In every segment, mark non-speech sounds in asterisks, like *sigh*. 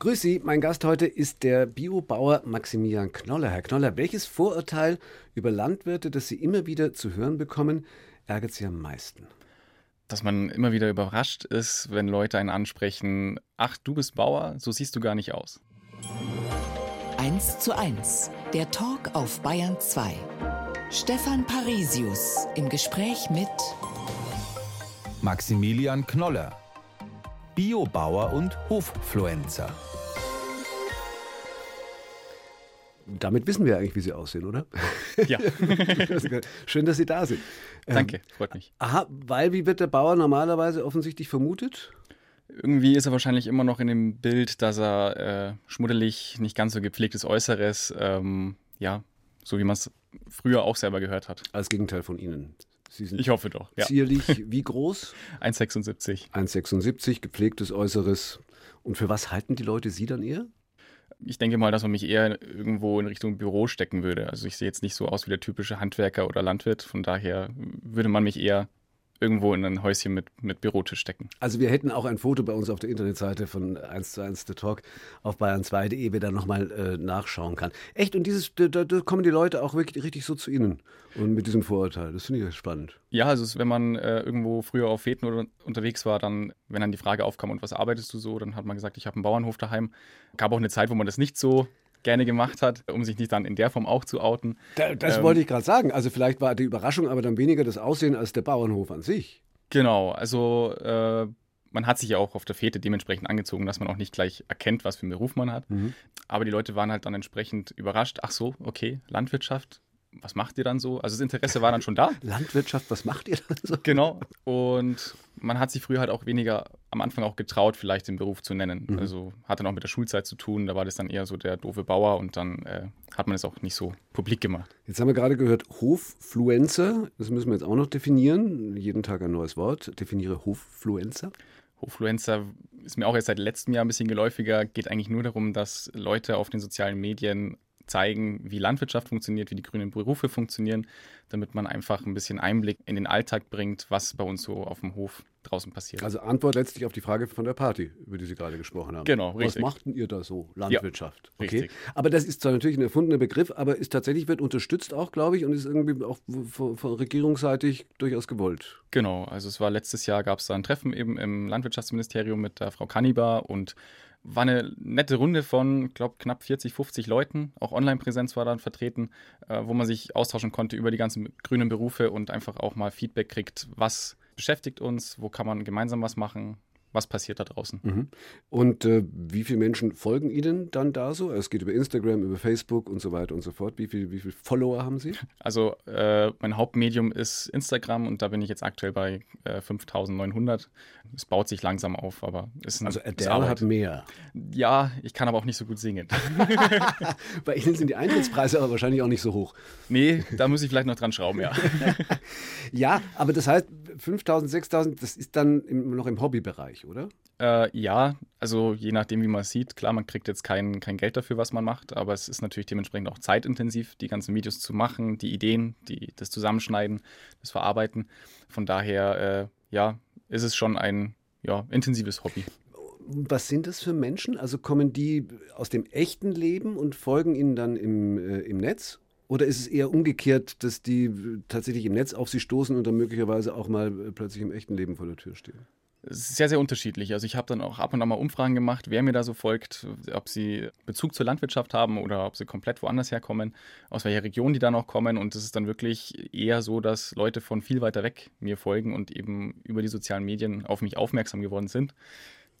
Grüß Sie, mein Gast heute ist der Biobauer Maximilian Knoller. Herr Knoller, welches Vorurteil über Landwirte, das Sie immer wieder zu hören bekommen, ärgert Sie am meisten? Dass man immer wieder überrascht ist, wenn Leute einen ansprechen, ach, du bist Bauer, so siehst du gar nicht aus. 1 zu 1, der Talk auf Bayern 2. Stefan Parisius im Gespräch mit Maximilian Knoller, Biobauer und Hoffluencer. Damit wissen wir eigentlich, wie Sie aussehen, oder? Ja. *laughs* Schön, dass Sie da sind. Danke, freut mich. Aha, weil wie wird der Bauer normalerweise offensichtlich vermutet? Irgendwie ist er wahrscheinlich immer noch in dem Bild, dass er äh, schmuddelig, nicht ganz so gepflegtes Äußeres, ähm, ja, so wie man es früher auch selber gehört hat. Als Gegenteil von Ihnen. Sie sind Ich hoffe doch. Ja. zierlich, *laughs* wie groß? 1,76. 1,76, gepflegtes Äußeres. Und für was halten die Leute Sie dann eher? Ich denke mal, dass man mich eher irgendwo in Richtung Büro stecken würde. Also ich sehe jetzt nicht so aus wie der typische Handwerker oder Landwirt. Von daher würde man mich eher irgendwo in ein Häuschen mit, mit Bürotisch stecken. Also wir hätten auch ein Foto bei uns auf der Internetseite von 1 zu 1 The Talk auf bayern2.de, wer da nochmal äh, nachschauen kann. Echt, und dieses, da, da kommen die Leute auch wirklich richtig so zu Ihnen und mit diesem Vorurteil. Das finde ich spannend. Ja, also wenn man äh, irgendwo früher auf Feten oder unterwegs war, dann, wenn dann die Frage aufkam, und was arbeitest du so, dann hat man gesagt, ich habe einen Bauernhof daheim. Gab auch eine Zeit, wo man das nicht so gerne gemacht hat, um sich nicht dann in der Form auch zu outen. Da, das Ähm, wollte ich gerade sagen. Also vielleicht war die Überraschung aber dann weniger das Aussehen als der Bauernhof an sich. Genau, also äh, man hat sich ja auch auf der Fete dementsprechend angezogen, dass man auch nicht gleich erkennt, was für einen Beruf man hat. Aber die Leute waren halt dann entsprechend überrascht. Ach so, okay, Landwirtschaft, was macht ihr dann so? Also das Interesse war dann schon da. *laughs* Landwirtschaft, was macht ihr da so? Genau. Und man hat sich früher halt auch weniger am Anfang auch getraut, vielleicht den Beruf zu nennen. Also hat dann auch mit der Schulzeit zu tun. Da war das dann eher so der doofe Bauer und dann äh, hat man es auch nicht so publik gemacht. Jetzt haben wir gerade gehört, Hoffluencer. Das müssen wir jetzt auch noch definieren. Jeden Tag ein neues Wort. Definiere Hoffluencer. Hochfluencer ist mir auch jetzt seit letztem Jahr ein bisschen geläufiger. Geht eigentlich nur darum, dass Leute auf den sozialen Medien zeigen, wie Landwirtschaft funktioniert, wie die grünen Berufe funktionieren, damit man einfach ein bisschen Einblick in den Alltag bringt, was bei uns so auf dem Hof draußen passiert. Also Antwort letztlich auf die Frage von der Party, über die Sie gerade gesprochen haben. Genau, Was richtig. machten ihr da so? Landwirtschaft. okay. richtig. Aber das ist zwar natürlich ein erfundener Begriff, aber ist tatsächlich wird unterstützt auch, glaube ich, und ist irgendwie auch von, von regierungsseitig durchaus gewollt. Genau, also es war letztes Jahr, gab es da ein Treffen eben im Landwirtschaftsministerium mit der Frau Kannibar und war eine nette Runde von, glaube knapp 40, 50 Leuten. Auch Online-Präsenz war dann vertreten, äh, wo man sich austauschen konnte über die ganzen grünen Berufe und einfach auch mal Feedback kriegt, was beschäftigt uns, wo kann man gemeinsam was machen, was passiert da draußen. Und äh, wie viele Menschen folgen Ihnen dann da so? Es geht über Instagram, über Facebook und so weiter und so fort. Wie viele wie viel Follower haben Sie? *laughs* Also äh, mein Hauptmedium ist Instagram und da bin ich jetzt aktuell bei äh, 5900. Es baut sich langsam auf, aber es ist ein- Also Adele hat mehr. Ja, ich kann aber auch nicht so gut singen. *laughs* Bei Ihnen sind die Eintrittspreise aber wahrscheinlich auch nicht so hoch. Nee, da muss ich vielleicht noch dran schrauben, ja. *laughs* Ja, aber das heißt, 5000, 6000, das ist dann im, noch im Hobbybereich, oder? Äh, ja, also je nachdem, wie man es sieht. Klar, man kriegt jetzt kein, kein Geld dafür, was man macht, aber es ist natürlich dementsprechend auch zeitintensiv, die ganzen Videos zu machen, die Ideen, die, das Zusammenschneiden, das Verarbeiten. Von daher, äh, ja, ist es schon ein ja, intensives Hobby. Was sind das für Menschen? Also kommen die aus dem echten Leben und folgen ihnen dann im, äh, im Netz? Oder ist es eher umgekehrt, dass die äh, tatsächlich im Netz auf sie stoßen und dann möglicherweise auch mal äh, plötzlich im echten Leben vor der Tür stehen? Sehr, sehr unterschiedlich. Also ich habe dann auch ab und an mal Umfragen gemacht, wer mir da so folgt, ob sie Bezug zur Landwirtschaft haben oder ob sie komplett woanders herkommen, aus welcher Region die dann auch kommen. Und es ist dann wirklich eher so, dass Leute von viel weiter weg mir folgen und eben über die sozialen Medien auf mich aufmerksam geworden sind.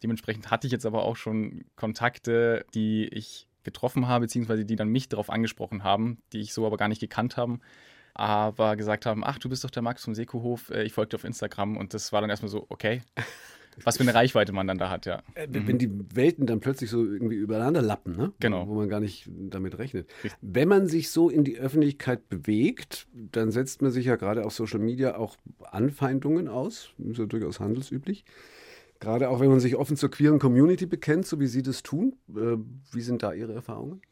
Dementsprechend hatte ich jetzt aber auch schon Kontakte, die ich getroffen habe, beziehungsweise die dann mich darauf angesprochen haben, die ich so aber gar nicht gekannt haben, aber gesagt haben, ach, du bist doch der Max vom Sekohof, äh, ich folge dir auf Instagram und das war dann erstmal so, okay, *laughs* was für eine Reichweite man dann da hat, ja. Äh, Wenn die Welten dann plötzlich so irgendwie übereinander lappen, ne? Genau. wo man gar nicht damit rechnet. Wenn man sich so in die Öffentlichkeit bewegt, dann setzt man sich ja gerade auf Social Media auch Anfeindungen aus. Ist ja durchaus handelsüblich. Gerade auch wenn man sich offen zur queeren Community bekennt, so wie Sie das tun. Äh, Wie sind da Ihre Erfahrungen?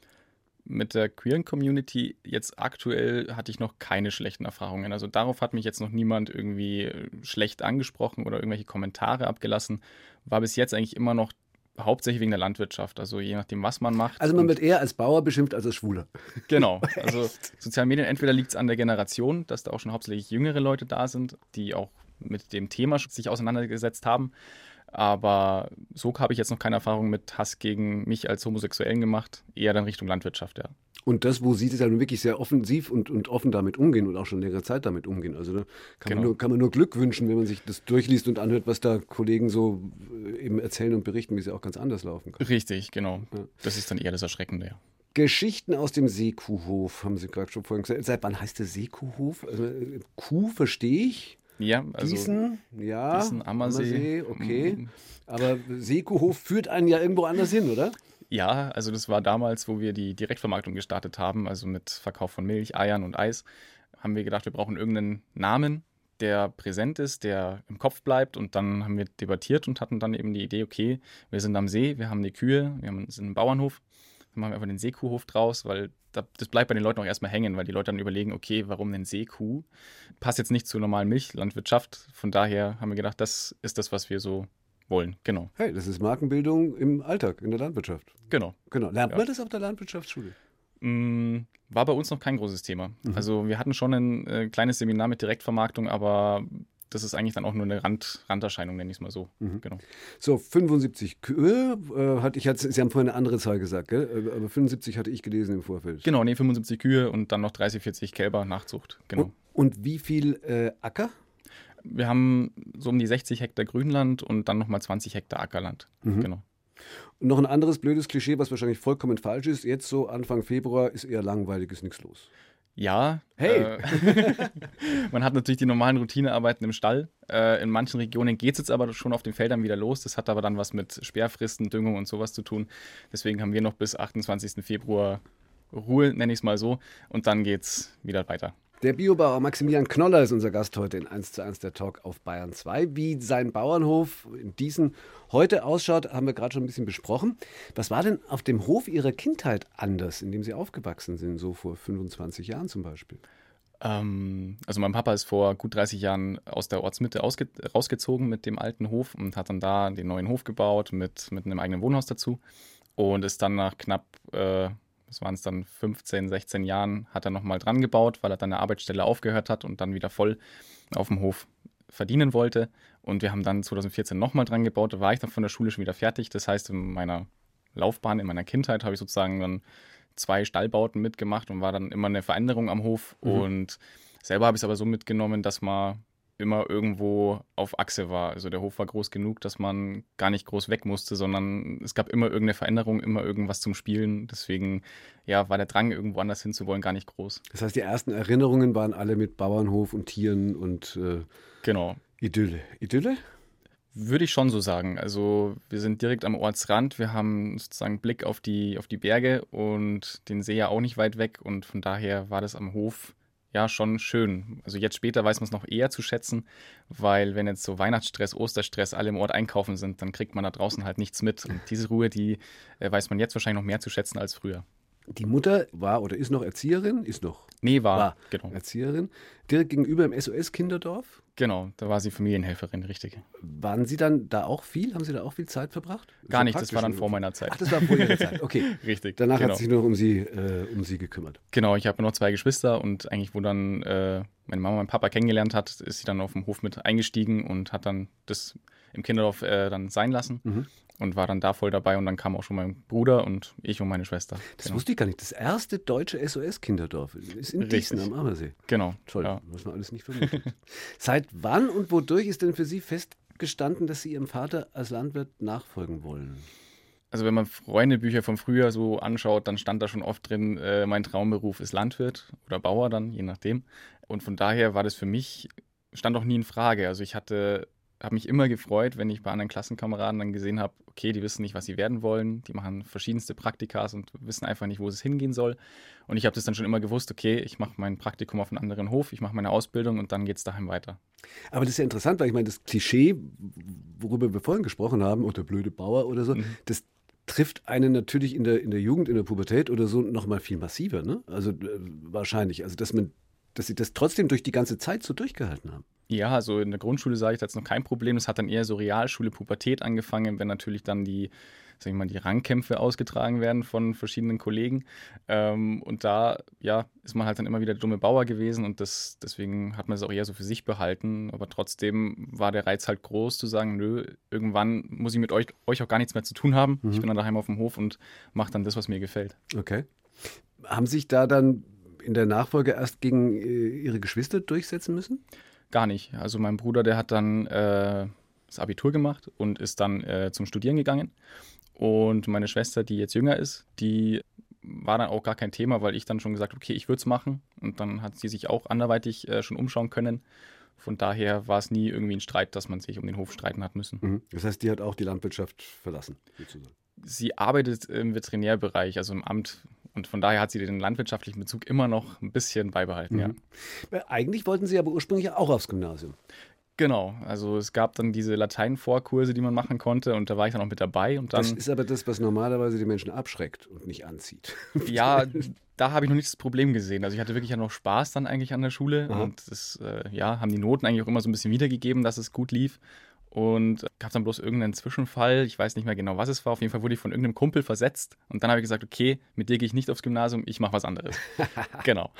Mit der queeren Community jetzt aktuell hatte ich noch keine schlechten Erfahrungen. Also darauf hat mich jetzt noch niemand irgendwie äh, schlecht angesprochen oder irgendwelche Kommentare abgelassen. War bis jetzt eigentlich immer noch hauptsächlich wegen der Landwirtschaft. Also je nachdem, was man macht. Also man wird eher als Bauer beschimpft als als Schwuler. *laughs* Genau. Also *laughs* sozialen Medien, entweder liegt es an der Generation, dass da auch schon hauptsächlich jüngere Leute da sind, die auch mit dem Thema sich auseinandergesetzt haben. Aber so habe ich jetzt noch keine Erfahrung mit Hass gegen mich als Homosexuellen gemacht. Eher dann Richtung Landwirtschaft, ja. Und das, wo Sie das ja nun wirklich sehr offensiv und, und offen damit umgehen und auch schon längere Zeit damit umgehen. Also da kann, genau. man nur, kann man nur Glück wünschen, wenn man sich das durchliest und anhört, was da Kollegen so äh, eben erzählen und berichten, wie sie auch ganz anders laufen kann. Richtig, genau. Ja. Das ist dann eher das Erschreckende, ja. Geschichten aus dem Seekuhhof, haben Sie gerade schon vorhin gesagt. Seit wann heißt der Seekuhhof? Also, äh, Kuh verstehe ich. Ja, also Gießen, ja, Gießen, Ammersee. Ammersee okay. Mhm. Aber Seekuhhof führt einen ja irgendwo anders hin, oder? Ja, also das war damals, wo wir die Direktvermarktung gestartet haben, also mit Verkauf von Milch, Eiern und Eis, haben wir gedacht, wir brauchen irgendeinen Namen, der präsent ist, der im Kopf bleibt. Und dann haben wir debattiert und hatten dann eben die Idee, okay, wir sind am See, wir haben die Kühe, wir sind im Bauernhof, dann machen wir einfach den Seekuhhof draus, weil das bleibt bei den Leuten auch erstmal hängen, weil die Leute dann überlegen, okay, warum denn Seekuh? Passt jetzt nicht zur normalen Milchlandwirtschaft. Von daher haben wir gedacht, das ist das, was wir so wollen. Genau. Hey, das ist Markenbildung im Alltag, in der Landwirtschaft. Genau. Genau. Lernt ja. man das auf der Landwirtschaftsschule? Mm, war bei uns noch kein großes Thema. Mhm. Also wir hatten schon ein äh, kleines Seminar mit Direktvermarktung, aber das ist eigentlich dann auch nur eine Rand, Randerscheinung, nenne ich es mal so. Mhm. Genau. So, 75 Kühe äh, hatte ich, hatte, Sie haben vorhin eine andere Zahl gesagt, gell? Äh, aber 75 hatte ich gelesen im Vorfeld. Genau, nee, 75 Kühe und dann noch 30, 40 Kälber Nachzucht. Genau. Und, und wie viel äh, Acker? Wir haben so um die 60 Hektar Grünland und dann nochmal 20 Hektar Ackerland. Mhm. Genau. Und noch ein anderes blödes Klischee, was wahrscheinlich vollkommen falsch ist. Jetzt so Anfang Februar ist eher langweilig, ist nichts los. Ja. Hey! Äh, *laughs* man hat natürlich die normalen Routinearbeiten im Stall. Äh, in manchen Regionen geht es jetzt aber schon auf den Feldern wieder los. Das hat aber dann was mit Sperrfristen, Düngung und sowas zu tun. Deswegen haben wir noch bis 28. Februar Ruhe, nenne ich es mal so. Und dann geht es wieder weiter. Der Biobauer Maximilian Knoller ist unser Gast heute in 1 zu 1 der Talk auf Bayern 2. Wie sein Bauernhof in diesen heute ausschaut, haben wir gerade schon ein bisschen besprochen. Was war denn auf dem Hof Ihrer Kindheit anders, in dem Sie aufgewachsen sind, so vor 25 Jahren zum Beispiel? Ähm, also mein Papa ist vor gut 30 Jahren aus der Ortsmitte rausgezogen mit dem alten Hof und hat dann da den neuen Hof gebaut mit, mit einem eigenen Wohnhaus dazu und ist dann nach knapp äh, das waren es dann 15, 16 Jahren, hat er nochmal dran gebaut, weil er dann eine Arbeitsstelle aufgehört hat und dann wieder voll auf dem Hof verdienen wollte. Und wir haben dann 2014 nochmal dran gebaut, da war ich dann von der Schule schon wieder fertig. Das heißt, in meiner Laufbahn, in meiner Kindheit habe ich sozusagen dann zwei Stallbauten mitgemacht und war dann immer eine Veränderung am Hof. Mhm. Und selber habe ich es aber so mitgenommen, dass man immer irgendwo auf Achse war. Also der Hof war groß genug, dass man gar nicht groß weg musste, sondern es gab immer irgendeine Veränderung, immer irgendwas zum Spielen. Deswegen ja, war der Drang, irgendwo anders hinzuwollen, gar nicht groß. Das heißt, die ersten Erinnerungen waren alle mit Bauernhof und Tieren und äh, genau. Idylle. Idylle? Würde ich schon so sagen. Also wir sind direkt am Ortsrand, wir haben sozusagen Blick auf die, auf die Berge und den See ja auch nicht weit weg und von daher war das am Hof ja schon schön. Also jetzt später weiß man es noch eher zu schätzen, weil wenn jetzt so Weihnachtsstress, Osterstress alle im Ort einkaufen sind, dann kriegt man da draußen halt nichts mit. Und diese Ruhe, die äh, weiß man jetzt wahrscheinlich noch mehr zu schätzen als früher. Die Mutter war oder ist noch Erzieherin? Ist noch. Nee, war. war genau. Erzieherin. Direkt gegenüber im SOS-Kinderdorf? Genau, da war sie Familienhelferin, richtig. Waren Sie dann da auch viel? Haben Sie da auch viel Zeit verbracht? Gar so nicht, das war dann vor meiner Zeit. Ach, das war vor Ihrer Zeit, okay. *laughs* richtig. Danach genau. hat sich nur um Sie, äh, um Sie gekümmert. Genau, ich habe noch zwei Geschwister und eigentlich, wo dann äh, meine Mama meinen Papa kennengelernt hat, ist sie dann auf dem Hof mit eingestiegen und hat dann das im Kinderdorf äh, dann sein lassen. Mhm und war dann da voll dabei und dann kam auch schon mein Bruder und ich und meine Schwester. Das genau. wusste ich gar nicht. Das erste deutsche SOS-Kinderdorf ist in Diesen am Ammersee. Genau. Toll, ja. was man alles nicht vermutet. *laughs* Seit wann und wodurch ist denn für Sie festgestanden, dass Sie Ihrem Vater als Landwirt nachfolgen wollen? Also wenn man Freundebücher vom Frühjahr so anschaut, dann stand da schon oft drin, äh, mein Traumberuf ist Landwirt oder Bauer dann, je nachdem. Und von daher war das für mich, stand auch nie in Frage. Also ich hatte habe mich immer gefreut, wenn ich bei anderen Klassenkameraden dann gesehen habe, okay, die wissen nicht, was sie werden wollen, die machen verschiedenste Praktikas und wissen einfach nicht, wo es hingehen soll. Und ich habe das dann schon immer gewusst, okay, ich mache mein Praktikum auf einem anderen Hof, ich mache meine Ausbildung und dann geht es daheim weiter. Aber das ist ja interessant, weil ich meine, das Klischee, worüber wir vorhin gesprochen haben, oder blöde Bauer oder so, mhm. das trifft einen natürlich in der, in der Jugend, in der Pubertät oder so nochmal viel massiver, ne? Also äh, wahrscheinlich. Also dass man, dass sie das trotzdem durch die ganze Zeit so durchgehalten haben. Ja, also in der Grundschule sage ich das noch kein Problem. Das hat dann eher so Realschule, Pubertät angefangen, wenn natürlich dann die, sag ich mal, die Rangkämpfe ausgetragen werden von verschiedenen Kollegen. Ähm, und da, ja, ist man halt dann immer wieder der dumme Bauer gewesen und das, deswegen hat man es auch eher so für sich behalten. Aber trotzdem war der Reiz halt groß zu sagen, nö, irgendwann muss ich mit euch, euch auch gar nichts mehr zu tun haben. Mhm. Ich bin dann daheim auf dem Hof und mache dann das, was mir gefällt. Okay. Haben sich da dann in der Nachfolge erst gegen äh, ihre Geschwister durchsetzen müssen? Gar nicht. Also mein Bruder, der hat dann äh, das Abitur gemacht und ist dann äh, zum Studieren gegangen. Und meine Schwester, die jetzt jünger ist, die war dann auch gar kein Thema, weil ich dann schon gesagt okay, ich würde es machen. Und dann hat sie sich auch anderweitig äh, schon umschauen können. Von daher war es nie irgendwie ein Streit, dass man sich um den Hof streiten hat müssen. Mhm. Das heißt, die hat auch die Landwirtschaft verlassen, sozusagen. Sie arbeitet im Veterinärbereich, also im Amt und von daher hat sie den landwirtschaftlichen Bezug immer noch ein bisschen beibehalten, mhm. ja. Äh, eigentlich wollten Sie aber ursprünglich auch aufs Gymnasium. Genau, also es gab dann diese Lateinvorkurse, die man machen konnte und da war ich dann auch mit dabei. Und dann, das ist aber das, was normalerweise die Menschen abschreckt und nicht anzieht. *laughs* Ja, da habe ich noch nicht das Problem gesehen. Also ich hatte wirklich ja noch Spaß dann eigentlich an der Schule Aha. und das, äh, ja, haben die Noten eigentlich auch immer so ein bisschen wiedergegeben, dass es gut lief. Und gab dann bloß irgendeinen Zwischenfall, ich weiß nicht mehr genau, was es war. Auf jeden Fall wurde ich von irgendeinem Kumpel versetzt. Und dann habe ich gesagt, okay, mit dir gehe ich nicht aufs Gymnasium, ich mache was anderes. *laughs* genau.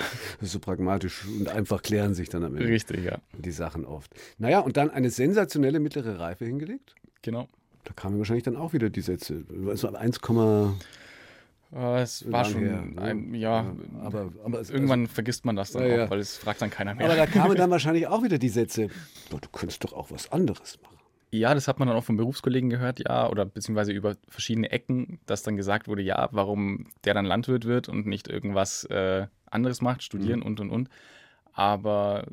So pragmatisch und einfach klären sich dann am Ende. Richtig, ja. Die Sachen oft. Naja, und dann eine sensationelle mittlere Reife hingelegt. Genau. Da kamen wahrscheinlich dann auch wieder die Sätze. Also 1, äh, es war schon, her, ne? ein, ja, ja, aber, aber es, irgendwann also, vergisst man das dann ja, auch, weil es fragt dann keiner mehr. Aber da kamen *laughs* dann wahrscheinlich auch wieder die Sätze, du könntest doch auch was anderes machen. Ja, das hat man dann auch von Berufskollegen gehört, ja, oder beziehungsweise über verschiedene Ecken, dass dann gesagt wurde, ja, warum der dann Landwirt wird und nicht irgendwas äh, anderes macht, studieren mhm. und und und. Aber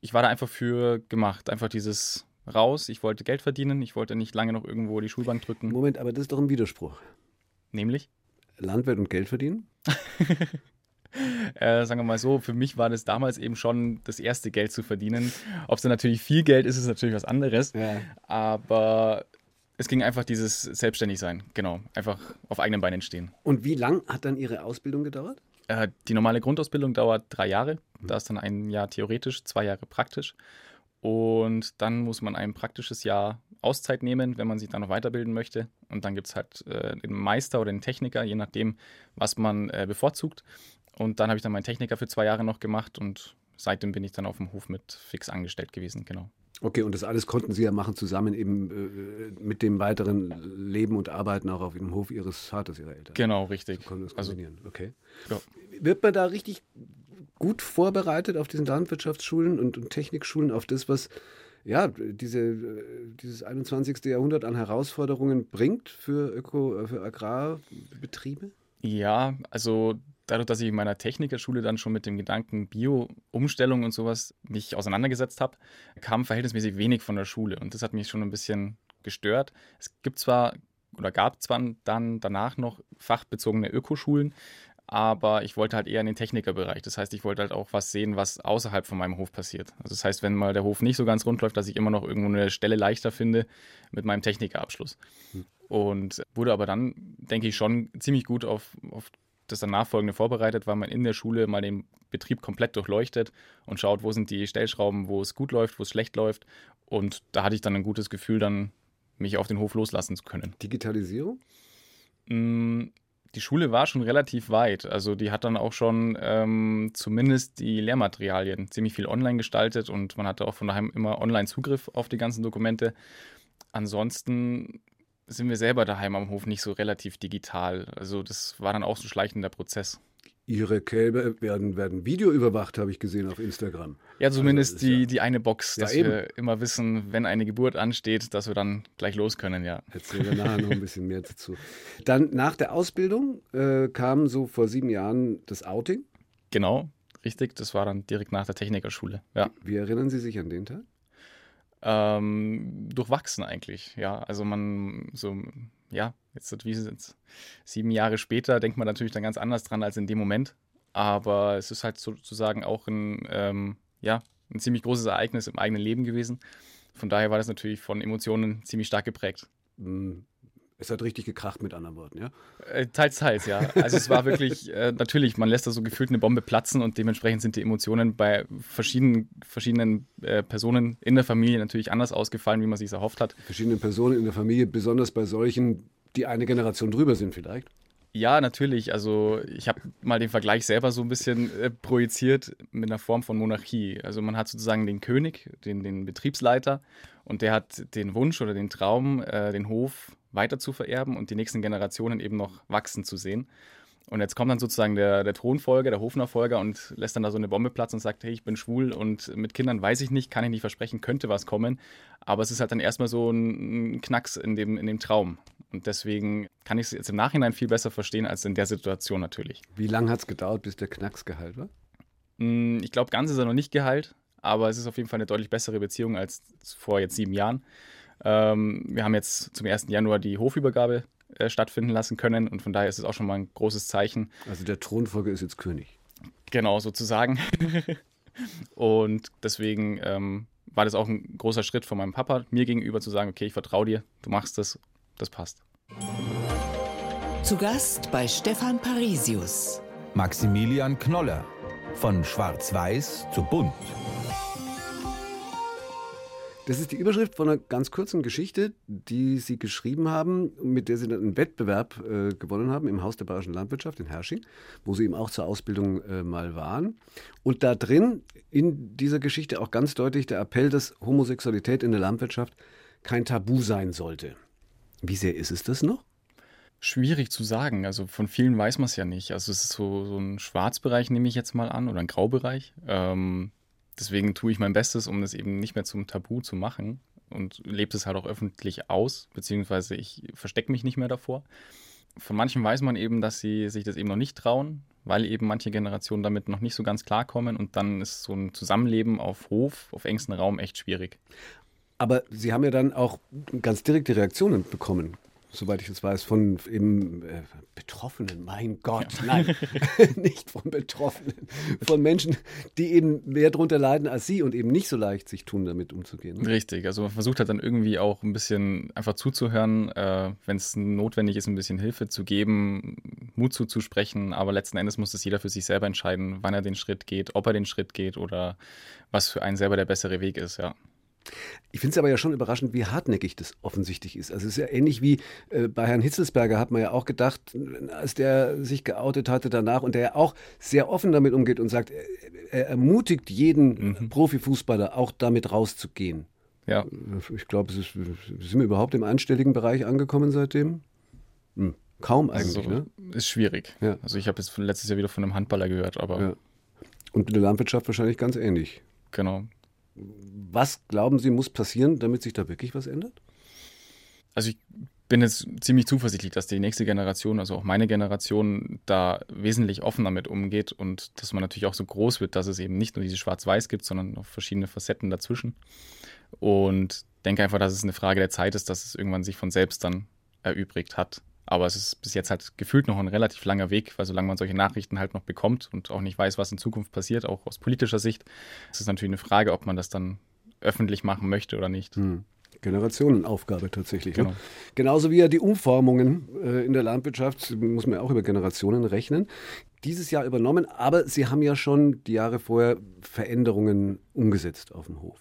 ich war da einfach für gemacht, einfach dieses raus, ich wollte Geld verdienen, ich wollte nicht lange noch irgendwo die Schulbank drücken. Moment, aber das ist doch ein Widerspruch. Nämlich? Landwirt und Geld verdienen? *laughs* *laughs* äh, sagen wir mal so, für mich war das damals eben schon das erste Geld zu verdienen. Ob es dann natürlich viel Geld ist, ist natürlich was anderes. Ja. Aber es ging einfach dieses Selbstständigsein, genau. Einfach auf eigenen Beinen stehen. Und wie lang hat dann Ihre Ausbildung gedauert? Äh, die normale Grundausbildung dauert drei Jahre. Mhm. Da ist dann ein Jahr theoretisch, zwei Jahre praktisch. Und dann muss man ein praktisches Jahr Auszeit nehmen, wenn man sich da noch weiterbilden möchte. Und dann gibt es halt äh, den Meister oder den Techniker, je nachdem, was man äh, bevorzugt. Und dann habe ich dann meinen Techniker für zwei Jahre noch gemacht und seitdem bin ich dann auf dem Hof mit fix angestellt gewesen, genau. Okay, und das alles konnten Sie ja machen zusammen eben äh, mit dem weiteren Leben und Arbeiten auch auf dem Hof Ihres Vaters, Ihrer Eltern. Genau, richtig. Konnten das also, kombinieren, also, okay. Ja. Wird man da richtig gut vorbereitet auf diesen Landwirtschaftsschulen und, und Technikschulen, auf das, was ja, diese, dieses 21. Jahrhundert an Herausforderungen bringt für, Öko, für Agrarbetriebe? Ja, also dadurch, dass ich in meiner Technikerschule dann schon mit dem Gedanken Bio-Umstellung und sowas mich auseinandergesetzt habe, kam verhältnismäßig wenig von der Schule. Und das hat mich schon ein bisschen gestört. Es gibt zwar oder gab zwar dann danach noch fachbezogene Ökoschulen, aber ich wollte halt eher in den Technikerbereich. Das heißt, ich wollte halt auch was sehen, was außerhalb von meinem Hof passiert. Also das heißt, wenn mal der Hof nicht so ganz rund läuft, dass ich immer noch irgendwo eine Stelle leichter finde mit meinem Technikerabschluss. Hm. Und wurde aber dann, denke ich, schon ziemlich gut auf, auf das dann nachfolgende vorbereitet, weil man in der Schule mal den Betrieb komplett durchleuchtet und schaut, wo sind die Stellschrauben, wo es gut läuft, wo es schlecht läuft. Und da hatte ich dann ein gutes Gefühl, dann mich auf den Hof loslassen zu können. Digitalisierung? Mm, die Schule war schon relativ weit. Also die hat dann auch schon ähm, zumindest die Lehrmaterialien ziemlich viel online gestaltet und man hatte auch von daheim immer online Zugriff auf die ganzen Dokumente. Ansonsten sind wir selber daheim am Hof nicht so relativ digital. Also das war dann auch so ein schleichender Prozess. Ihre Kälber werden, werden videoüberwacht, habe ich gesehen auf Instagram. Ja, zumindest also die, ja die eine Box, dass ja, wir immer wissen, wenn eine Geburt ansteht, dass wir dann gleich los können, ja. Erzählen wir nachher noch ein bisschen mehr dazu. Dann nach der Ausbildung äh, kam so vor sieben Jahren das Outing. Genau, richtig. Das war dann direkt nach der Technikerschule, ja. Wie erinnern Sie sich an den Tag? Ähm, durchwachsen eigentlich, ja. Also man so ja, jetzt wie jetzt sieben Jahre später denkt man natürlich dann ganz anders dran als in dem Moment. Aber es ist halt sozusagen auch ein, ähm, ja, ein ziemlich großes Ereignis im eigenen Leben gewesen. Von daher war das natürlich von Emotionen ziemlich stark geprägt. Es hat richtig gekracht mit anderen Worten, ja? Äh, teils, teils, ja. Also es war wirklich, *laughs* äh, natürlich, man lässt da so gefühlt eine Bombe platzen und dementsprechend sind die Emotionen bei verschiedenen, verschiedenen äh, Personen in der Familie natürlich anders ausgefallen, wie man sich erhofft hat. Verschiedene Personen in der Familie, besonders bei solchen, die eine Generation drüber sind vielleicht. Ja, natürlich. Also ich habe mal den Vergleich selber so ein bisschen äh, projiziert mit einer Form von Monarchie. Also man hat sozusagen den König, den, den Betriebsleiter und der hat den Wunsch oder den Traum, äh, den Hof weiter zu vererben und die nächsten Generationen eben noch wachsen zu sehen. Und jetzt kommt dann sozusagen der, der Thronfolger, der Hofnachfolger und lässt dann da so eine Bombe platzen und sagt, hey, ich bin schwul und mit Kindern weiß ich nicht, kann ich nicht versprechen, könnte was kommen. Aber es ist halt dann erstmal so ein Knacks in dem, in dem Traum. Und deswegen kann ich es jetzt im Nachhinein viel besser verstehen als in der Situation natürlich. Wie lange hat es gedauert, bis der Knacks geheilt war? Hm, ich glaube, ganz ist er noch nicht geheilt, aber es ist auf jeden Fall eine deutlich bessere Beziehung als vor jetzt sieben Jahren. Ähm, wir haben jetzt zum 1. Januar die Hofübergabe äh, stattfinden lassen können und von daher ist es auch schon mal ein großes Zeichen. Also der Thronfolger ist jetzt König. Genau, sozusagen. *laughs* und deswegen ähm, war das auch ein großer Schritt von meinem Papa mir gegenüber zu sagen, okay, ich vertraue dir, du machst das, das passt. Zu Gast bei Stefan Parisius. Maximilian Knoller. Von Schwarz-Weiß zu Bunt. Das ist die Überschrift von einer ganz kurzen Geschichte, die Sie geschrieben haben, mit der Sie dann einen Wettbewerb äh, gewonnen haben im Haus der Bayerischen Landwirtschaft in Hersching, wo Sie eben auch zur Ausbildung äh, mal waren. Und da drin in dieser Geschichte auch ganz deutlich der Appell, dass Homosexualität in der Landwirtschaft kein Tabu sein sollte. Wie sehr ist es das noch? Schwierig zu sagen. Also von vielen weiß man es ja nicht. Also es ist so, so ein Schwarzbereich, nehme ich jetzt mal an, oder ein Graubereich. Ähm, deswegen tue ich mein Bestes, um das eben nicht mehr zum Tabu zu machen und lebe es halt auch öffentlich aus, beziehungsweise ich verstecke mich nicht mehr davor. Von manchen weiß man eben, dass sie sich das eben noch nicht trauen, weil eben manche Generationen damit noch nicht so ganz klarkommen und dann ist so ein Zusammenleben auf Hof, auf engstem Raum echt schwierig. Aber Sie haben ja dann auch ganz direkte Reaktionen bekommen soweit ich das weiß, von eben äh, Betroffenen, mein Gott, ja. nein, *laughs* *laughs* nicht von Betroffenen, von Menschen, die eben mehr darunter leiden als sie und eben nicht so leicht sich tun, damit umzugehen. Ne? Richtig, also man versucht halt dann irgendwie auch ein bisschen einfach zuzuhören, äh, wenn es notwendig ist, ein bisschen Hilfe zu geben, Mut zuzusprechen, aber letzten Endes muss das jeder für sich selber entscheiden, wann er den Schritt geht, ob er den Schritt geht oder was für einen selber der bessere Weg ist, ja. Ich finde es aber ja schon überraschend, wie hartnäckig das offensichtlich ist. Also es ist ja ähnlich wie äh, bei Herrn Hitzelsberger hat man ja auch gedacht, als der sich geoutet hatte danach und der ja auch sehr offen damit umgeht und sagt, er, er ermutigt jeden mhm. Profifußballer auch damit rauszugehen. Ja. Ich glaube, sind wir überhaupt im einstelligen Bereich angekommen seitdem? Hm. Kaum eigentlich, also, ne? Ist schwierig. Ja. Also ich habe jetzt letztes Jahr wieder von einem Handballer gehört, aber. Ja. Und in der Landwirtschaft wahrscheinlich ganz ähnlich. Genau. Was glauben Sie, muss passieren, damit sich da wirklich was ändert? Also ich bin jetzt ziemlich zuversichtlich, dass die nächste Generation, also auch meine Generation, da wesentlich offener mit umgeht und dass man natürlich auch so groß wird, dass es eben nicht nur diese Schwarz-Weiß gibt, sondern noch verschiedene Facetten dazwischen. Und denke einfach, dass es eine Frage der Zeit ist, dass es irgendwann sich von selbst dann erübrigt hat. Aber es ist bis jetzt halt gefühlt noch ein relativ langer Weg, weil solange man solche Nachrichten halt noch bekommt und auch nicht weiß, was in Zukunft passiert, auch aus politischer Sicht, ist es natürlich eine Frage, ob man das dann öffentlich machen möchte oder nicht. Hm. Generationenaufgabe tatsächlich. Ne? Genau. Ne? Genauso wie ja die Umformungen äh, in der Landwirtschaft, muss man ja auch über Generationen rechnen. Dieses Jahr übernommen, aber Sie haben ja schon die Jahre vorher Veränderungen umgesetzt auf dem Hof.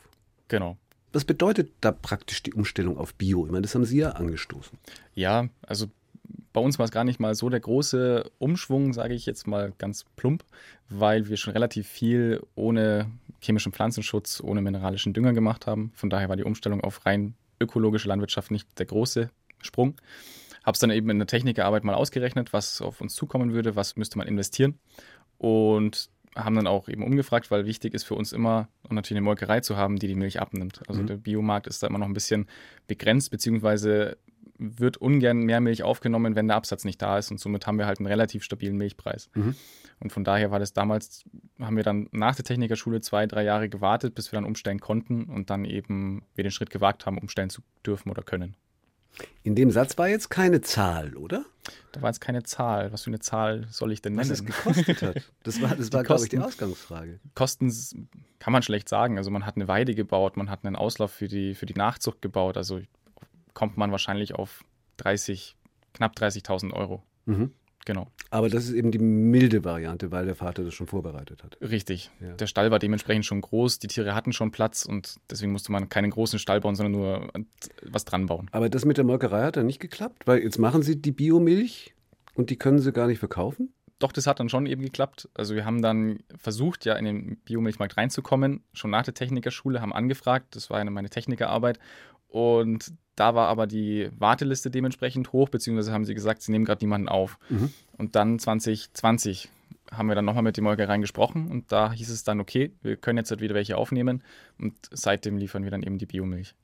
Genau. Was bedeutet da praktisch die Umstellung auf Bio? Ich meine, das haben Sie ja angestoßen. Ja, also bei uns war es gar nicht mal so der große Umschwung, sage ich jetzt mal ganz plump, weil wir schon relativ viel ohne chemischen Pflanzenschutz, ohne mineralischen Dünger gemacht haben. Von daher war die Umstellung auf rein ökologische Landwirtschaft nicht der große Sprung. Habe es dann eben in der Technikerarbeit mal ausgerechnet, was auf uns zukommen würde, was müsste man investieren. Und haben dann auch eben umgefragt, weil wichtig ist für uns immer, und natürlich eine Molkerei zu haben, die die Milch abnimmt. Also mhm. der Biomarkt ist da immer noch ein bisschen begrenzt, beziehungsweise wird ungern mehr Milch aufgenommen, wenn der Absatz nicht da ist. Und somit haben wir halt einen relativ stabilen Milchpreis. Mhm. Und von daher war das damals, haben wir dann nach der Technikerschule zwei, drei Jahre gewartet, bis wir dann umstellen konnten und dann eben wir den Schritt gewagt haben, umstellen zu dürfen oder können. In dem Satz war jetzt keine Zahl, oder? Da war jetzt keine Zahl. Was für eine Zahl soll ich denn nennen? Was es gekostet hat. Das war, das *laughs* war glaube ich, die Ausgangsfrage. Kosten kann man schlecht sagen. Also man hat eine Weide gebaut, man hat einen Auslauf für die, für die Nachzucht gebaut. Also kommt man wahrscheinlich auf 30, knapp 30.000 Euro. Mhm. Genau. Aber das ist eben die milde Variante, weil der Vater das schon vorbereitet hat. Richtig. Ja. Der Stall war dementsprechend schon groß, die Tiere hatten schon Platz und deswegen musste man keinen großen Stall bauen, sondern nur was dran bauen. Aber das mit der Molkerei hat dann nicht geklappt, weil jetzt machen sie die Biomilch und die können sie gar nicht verkaufen? Doch, das hat dann schon eben geklappt. Also wir haben dann versucht, ja in den Biomilchmarkt reinzukommen, schon nach der Technikerschule, haben angefragt, das war eine meine Technikerarbeit und da war aber die Warteliste dementsprechend hoch, beziehungsweise haben sie gesagt, sie nehmen gerade niemanden auf. Mhm. Und dann 2020 haben wir dann nochmal mit den Molkereien gesprochen und da hieß es dann, okay, wir können jetzt halt wieder welche aufnehmen und seitdem liefern wir dann eben die Biomilch.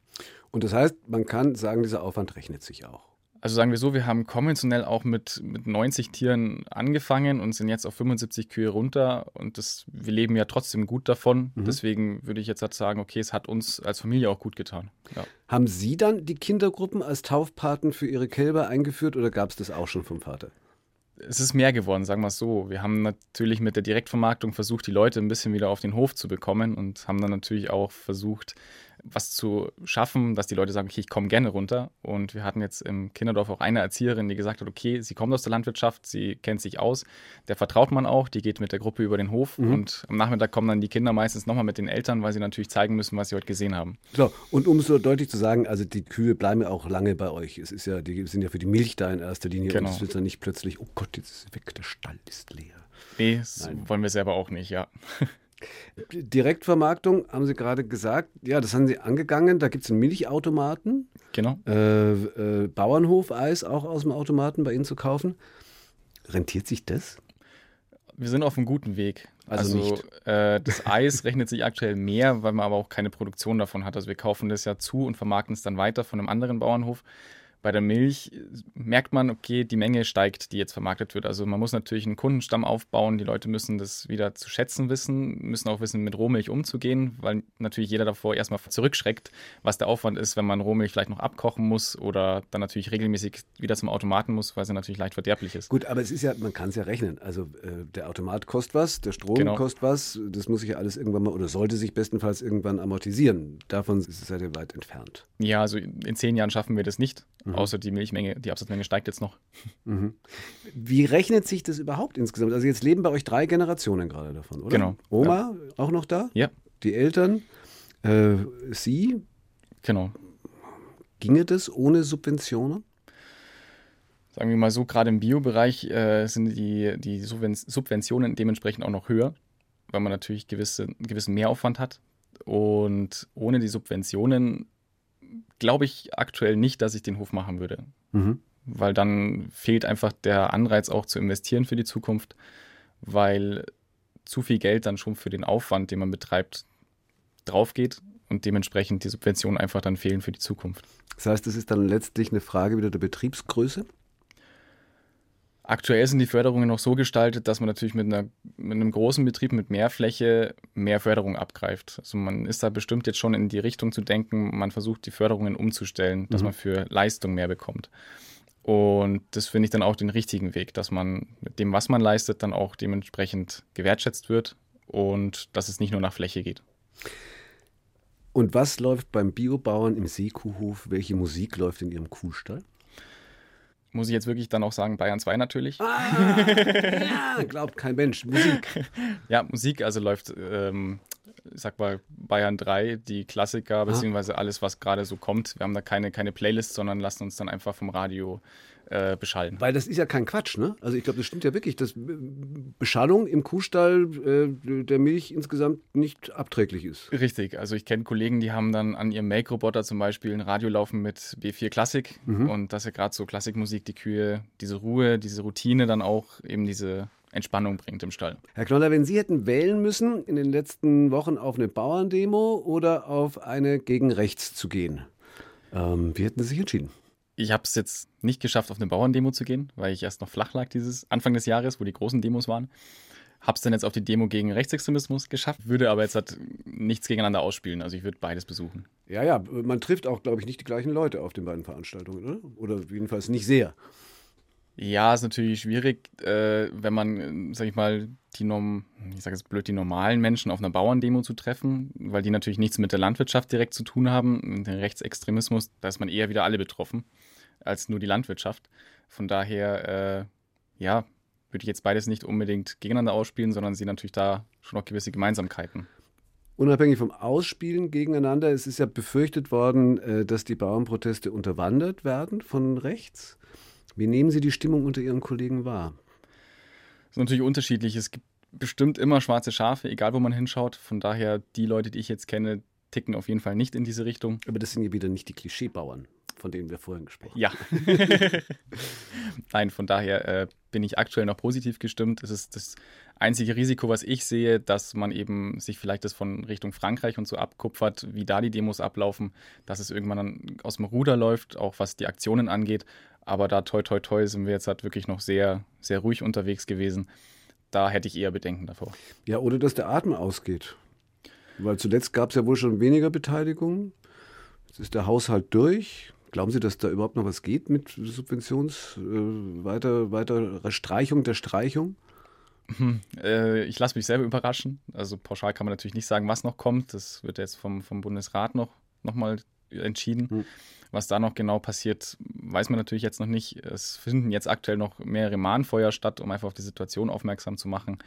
Und das heißt, man kann sagen, dieser Aufwand rechnet sich auch. Also sagen wir so, wir haben konventionell auch mit, mit 90 Tieren angefangen und sind jetzt auf 75 Kühe runter und das, wir leben ja trotzdem gut davon. Mhm. Deswegen würde ich jetzt halt sagen, okay, es hat uns als Familie auch gut getan. Ja. Haben Sie dann die Kindergruppen als Taufpaten für Ihre Kälber eingeführt oder gab es das auch schon vom Vater? Es ist mehr geworden, sagen wir es so. Wir haben natürlich mit der Direktvermarktung versucht, die Leute ein bisschen wieder auf den Hof zu bekommen und haben dann natürlich auch versucht, was zu schaffen, dass die Leute sagen, okay, ich komme gerne runter. Und wir hatten jetzt im Kinderdorf auch eine Erzieherin, die gesagt hat, okay, sie kommt aus der Landwirtschaft, sie kennt sich aus, der vertraut man auch, die geht mit der Gruppe über den Hof Mhm. und am Nachmittag kommen dann die Kinder meistens nochmal mit den Eltern, weil sie natürlich zeigen müssen, was sie heute gesehen haben. So, und um es so deutlich zu sagen, also die Kühe bleiben ja auch lange bei euch. Es ist ja, die sind ja für die Milch da in erster Linie Genau. und es wird dann nicht plötzlich, oh Gott, jetzt ist es weg, der Stall ist leer. Nee, das Nein. wollen wir selber auch nicht, ja. *laughs* Direktvermarktung, haben Sie gerade gesagt, ja, das haben Sie angegangen. Da gibt es einen Milchautomaten, Genau. äh, äh, Bauernhofeis auch aus dem Automaten bei Ihnen zu kaufen. Rentiert sich das? Wir sind auf einem guten Weg. Also Also. Äh, das Eis *laughs* rechnet sich aktuell mehr, weil man aber auch keine Produktion davon hat. Also wir kaufen das ja zu und vermarkten es dann weiter von einem anderen Bauernhof. Bei der Milch äh, merkt man, okay, die Menge steigt, die jetzt vermarktet wird. Also man muss natürlich einen Kundenstamm aufbauen. Die Leute müssen das wieder zu schätzen wissen, müssen auch wissen, mit Rohmilch umzugehen, weil natürlich jeder davor erstmal zurückschreckt, was der Aufwand ist, wenn man Rohmilch vielleicht noch abkochen muss oder dann natürlich regelmäßig wieder zum Automaten muss, weil sie natürlich leicht verderblich ist. Gut, aber es ist ja, man kann es ja rechnen. Also äh, der Automat kostet was, der Strom Genau. kostet was. Das muss sich ja alles irgendwann mal oder sollte sich bestenfalls irgendwann amortisieren. Davon ist es ja weit entfernt. Ja, also in zehn Jahren schaffen wir das nicht, Mhm. außer die Milchmenge, die Absatzmenge steigt jetzt noch. Mhm. Wie rechnet sich das überhaupt insgesamt? Also jetzt leben bei euch drei Generationen gerade davon, oder? Genau. Oma auch noch da? Ja. Die Eltern? Äh, Sie? Genau. Ginge das ohne Subventionen? Sagen wir mal so, gerade im Biobereich äh, sind die, die Subven- Subventionen dementsprechend auch noch höher, weil man natürlich gewisse, einen gewissen Mehraufwand hat. Und ohne die Subventionen glaube ich aktuell nicht, dass ich den Hof machen würde. Mhm. weil dann fehlt einfach der Anreiz auch zu investieren für die Zukunft, weil zu viel Geld dann schon für den Aufwand, den man betreibt, draufgeht und dementsprechend die Subventionen einfach dann fehlen für die Zukunft. Das heißt, das ist dann letztlich eine Frage wieder der Betriebsgröße? Aktuell sind die Förderungen noch so gestaltet, dass man natürlich mit, einer, mit einem großen Betrieb mit mehr Fläche mehr Förderung abgreift. Also man ist da bestimmt jetzt schon in die Richtung zu denken, man versucht die Förderungen umzustellen, dass Mhm. man für Leistung mehr bekommt. Und das finde ich dann auch den richtigen Weg, dass man mit dem, was man leistet, dann auch dementsprechend gewertschätzt wird und dass es nicht nur nach Fläche geht. Und was läuft beim Biobauern im Seekuhhof? Welche Musik läuft in Ihrem Kuhstall? Muss ich jetzt wirklich dann auch sagen, Bayern 2 natürlich. Ah, *laughs* ja, glaubt kein Mensch. Musik. Ja, Musik, also läuft, ähm, ich sag mal, Bayern 3, die Klassiker, beziehungsweise alles, was gerade so kommt. Wir haben da keine, keine Playlist, sondern lassen uns dann einfach vom Radio äh, beschallen. Weil das ist ja kein Quatsch, ne? Also ich glaube, das stimmt ja wirklich, dass äh, Beschallung im Kuhstall äh, der Milch insgesamt nicht abträglich ist. Richtig, also ich kenne Kollegen, die haben dann an ihrem Make-Roboter zum Beispiel ein Radio laufen mit B4 Klassik Mhm. und dass ja gerade so Klassikmusik die Kühe diese Ruhe, diese Routine dann auch eben diese Entspannung bringt im Stall. Herr Knoller, wenn Sie hätten wählen müssen, in den letzten Wochen auf eine Bauerndemo oder auf eine gegen rechts zu gehen, ähm, wie hätten Sie sich entschieden? Ich habe es jetzt nicht geschafft, auf eine Bauerndemo zu gehen, weil ich erst noch flach lag dieses Anfang des Jahres, wo die großen Demos waren. Hab's dann jetzt auf die Demo gegen Rechtsextremismus geschafft, würde aber jetzt halt nichts gegeneinander ausspielen. Also ich würde beides besuchen. Ja, ja, man trifft auch, glaube ich, nicht die gleichen Leute auf den beiden Veranstaltungen, oder? Oder jedenfalls nicht sehr. Ja, ist natürlich schwierig, äh, wenn man, äh, sag ich mal, die Norm ich sage jetzt blöd, die normalen Menschen auf einer Bauerndemo zu treffen, weil die natürlich nichts mit der Landwirtschaft direkt zu tun haben. Dem Rechtsextremismus, da ist man eher wieder alle betroffen. als nur die Landwirtschaft. Von daher, äh, ja, würde ich jetzt beides nicht unbedingt gegeneinander ausspielen, sondern sie natürlich da schon noch gewisse Gemeinsamkeiten. Unabhängig vom Ausspielen gegeneinander, es ist ja befürchtet worden, äh, dass die Bauernproteste unterwandert werden von rechts. Wie nehmen Sie die Stimmung unter Ihren Kollegen wahr? Das ist natürlich unterschiedlich. Es gibt bestimmt immer schwarze Schafe, egal wo man hinschaut. Von daher, die Leute, die ich jetzt kenne, ticken auf jeden Fall nicht in diese Richtung. Aber das sind ja wieder nicht die Klischeebauern, von denen wir vorhin gesprochen haben. Ja. *laughs* Nein, von daher äh, bin ich aktuell noch positiv gestimmt. Es ist das einzige Risiko, was ich sehe, dass man eben sich vielleicht das von Richtung Frankreich und so abkupfert, wie da die Demos ablaufen, dass es irgendwann dann aus dem Ruder läuft, auch was die Aktionen angeht. Aber da toi toi toi sind wir jetzt halt wirklich noch sehr, sehr ruhig unterwegs gewesen. Da hätte ich eher Bedenken davor. Ja, oder dass der Atem ausgeht. Weil zuletzt gab es ja wohl schon weniger Beteiligung. Jetzt ist der Haushalt durch. Glauben Sie, dass da überhaupt noch was geht mit Subventions, äh, weiter, weiter Streichung der Streichung? Hm, äh, ich lasse mich selber überraschen. Also pauschal kann man natürlich nicht sagen, was noch kommt. Das wird jetzt vom, vom Bundesrat noch, noch mal entschieden. Hm. Was da noch genau passiert, weiß man natürlich jetzt noch nicht. Es finden jetzt aktuell noch mehrere Mahnfeuer statt, um einfach auf die Situation aufmerksam zu machen